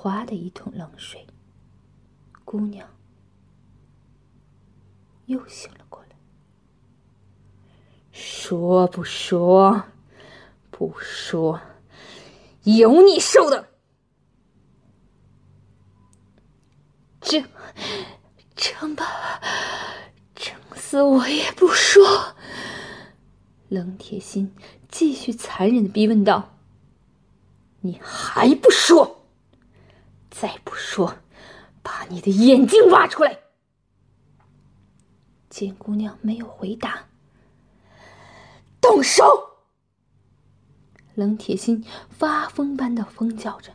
哗的一桶冷水，姑娘又醒了过来。说不说？不说，有你受的！这，成吧，整死我也不说。冷铁心继续残忍的逼问道：“你还不说？再不说，把你的眼睛挖出来！”见姑娘没有回答，动手！冷铁心发疯般的疯叫着。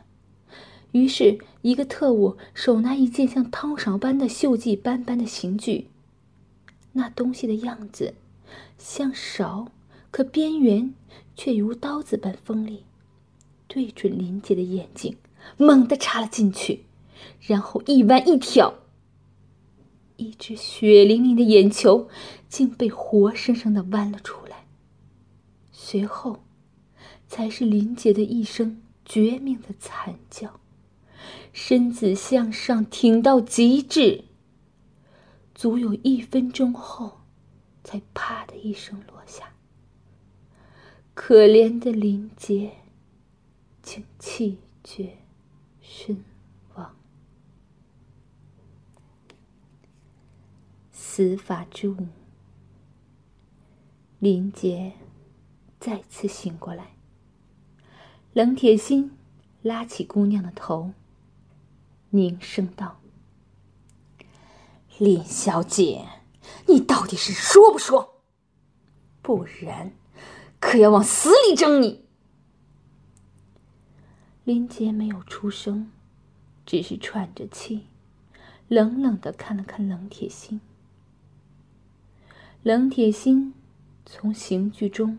于是，一个特务手拿一件像汤勺般的锈迹斑斑的刑具，那东西的样子像勺，可边缘却如刀子般锋利，对准林杰的眼睛，猛地插了进去，然后一弯一挑，一只血淋淋的眼球竟被活生生的剜了出来。随后，才是林杰的一声绝命的惨叫。身子向上挺到极致，足有一分钟后，才啪的一声落下。可怜的林杰，竟气绝身亡。死法之舞，林杰再次醒过来。冷铁心拉起姑娘的头。凝声道：“林小姐，你到底是说不说？不然，可要往死里整你！”林杰没有出声，只是喘着气，冷冷的看了看冷铁心。冷铁心从刑具中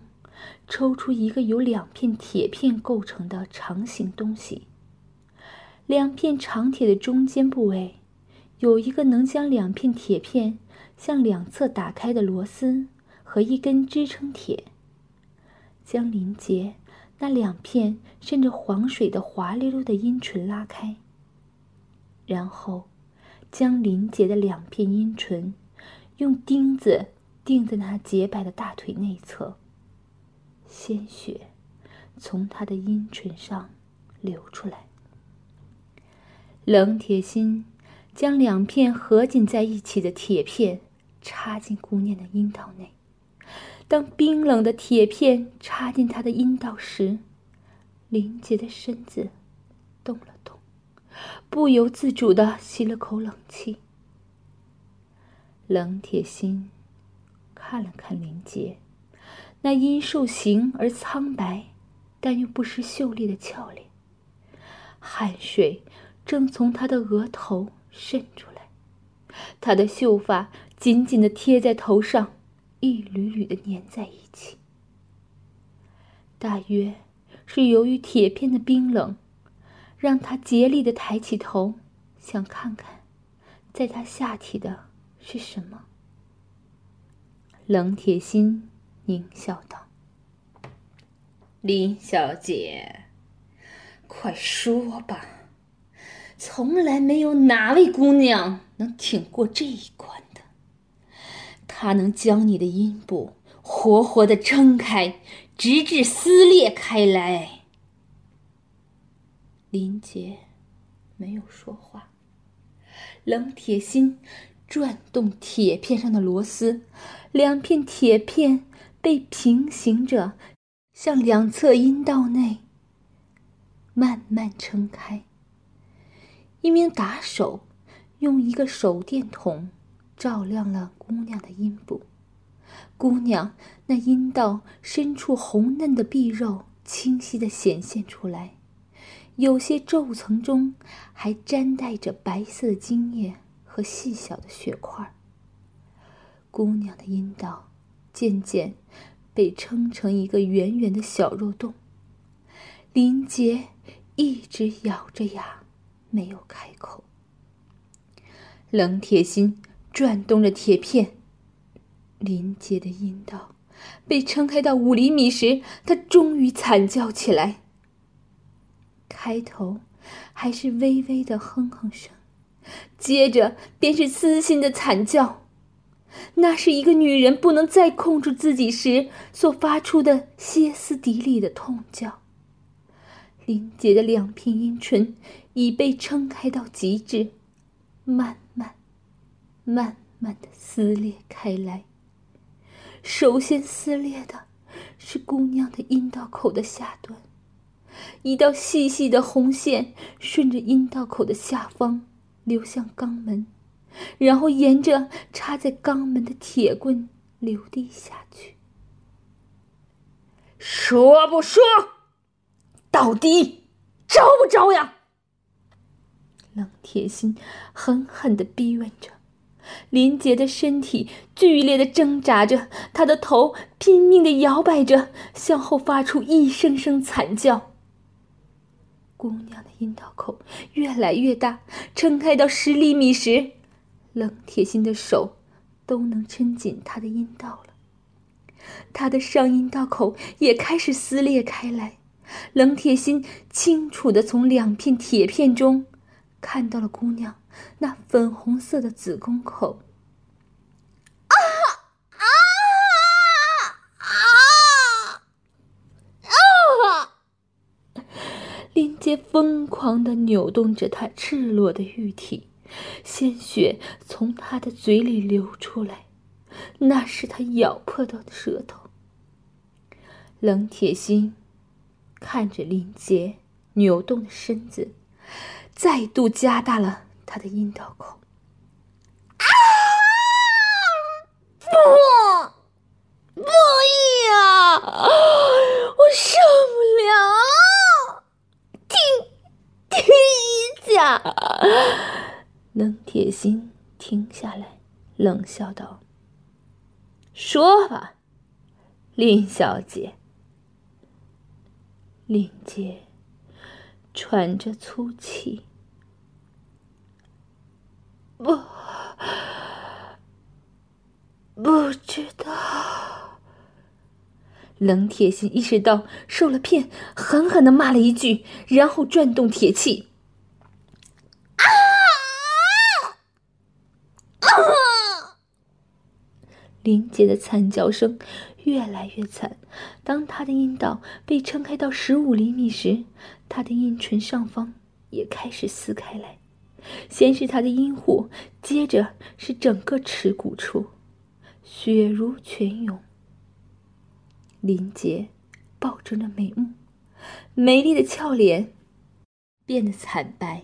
抽出一个由两片铁片构成的长形东西。两片长铁的中间部位，有一个能将两片铁片向两侧打开的螺丝和一根支撑铁。将林杰那两片渗着黄水的滑溜溜的阴唇拉开，然后将林杰的两片阴唇用钉子钉在那洁白的大腿内侧。鲜血从他的阴唇上流出来。冷铁心将两片合紧在一起的铁片插进姑娘的阴道内。当冰冷的铁片插进她的阴道时，林杰的身子动了动，不由自主的吸了口冷气。冷铁心看了看林杰，那因受刑而苍白，但又不失秀丽的俏脸，汗水。正从他的额头渗出来，他的秀发紧紧的贴在头上，一缕缕的粘在一起。大约是由于铁片的冰冷，让他竭力的抬起头，想看看，在他下体的是什么。冷铁心狞笑道：“林小姐，快说吧。”从来没有哪位姑娘能挺过这一关它。能将你的阴部 活活的撑开，直至撕裂开来。林杰没有说话。冷铁心转动铁片上的螺丝，两片铁片被平行着向两侧阴道内慢慢撑开。一名打手用一个手电筒照亮了姑娘的阴部，姑娘那阴道深处红嫩的碧肉清晰的显现出来，有些皱层中还沾带着白色的精液和细小的血块。姑娘的阴道渐渐被撑成一个圆圆的小肉洞，林杰一直咬着牙。没有开口。冷铁心转动着铁片，林杰的阴道被撑开到五厘米时，他终于惨叫起来。开头，还是微微的哼哼声，接着便是撕心的惨叫。那是一个女人不能再控制自己时所发出的歇斯底里的痛叫。林杰的两片阴唇已被撑开到极致，慢慢、慢的撕裂开来。首先撕裂的是姑娘的阴道口的下端，一道细细的红线顺着阴道口的下方流向肛门。然后沿着插在肛门的铁棍流滴下去。说不说？到底招不招呀？冷铁心狠狠的逼问着，林杰的身体剧烈的挣扎着，他的头拼命的摇摆着，向后发出一声声惨叫。姑娘的阴道口越来越大，撑开到十厘米时。冷铁心的手都能撑紧他的阴道了，他的上阴道口也开始撕裂开来。冷铁心清楚的从两片铁片中看到了姑娘那粉红色的子宫口。啊啊啊啊！林杰疯狂的扭动着他赤裸的玉体。鲜血从他的嘴里流出来，那是他咬破的舌头。冷铁心看着林杰扭动的身子，再度加大了他的阴道口。啊！不，不要！我受不了！停，停一下！冷铁心停下来，冷笑道：“说吧，林小姐。”林杰喘着粗气：“不，不知道。”冷铁心意识到受了骗，狠狠的骂了一句，然后转动铁器。啊！啊林杰的惨叫声越来越惨。当他的阴道被撑开到十五厘米时，他的阴唇上方也开始撕开来。先是他的阴户，接着是整个耻骨处，血如泉涌。林杰抱着那美目，美丽的俏脸变得惨白。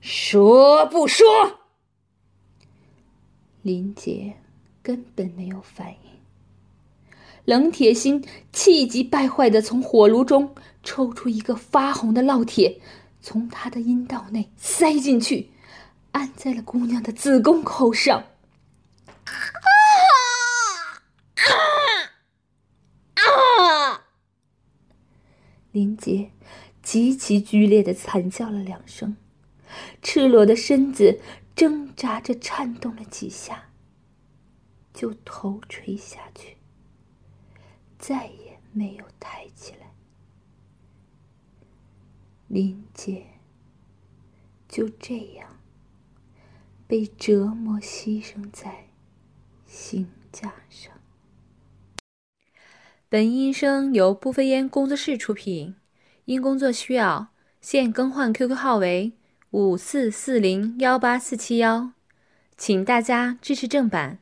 说不说？林杰。根本没有反应。冷铁心气急败坏的从火炉中抽出一个发红的烙铁，从他的阴道内塞进去，按在了姑娘的子宫口上。啊啊啊！林杰极其剧烈的惨叫了两声，赤裸的身子挣扎着颤动了几下。就头垂下去，再也没有抬起来。林姐就这样被折磨牺牲在刑架上。本音声由不飞烟工作室出品，因工作需要，现更换 QQ 号为五四四零幺八四七幺，请大家支持正版。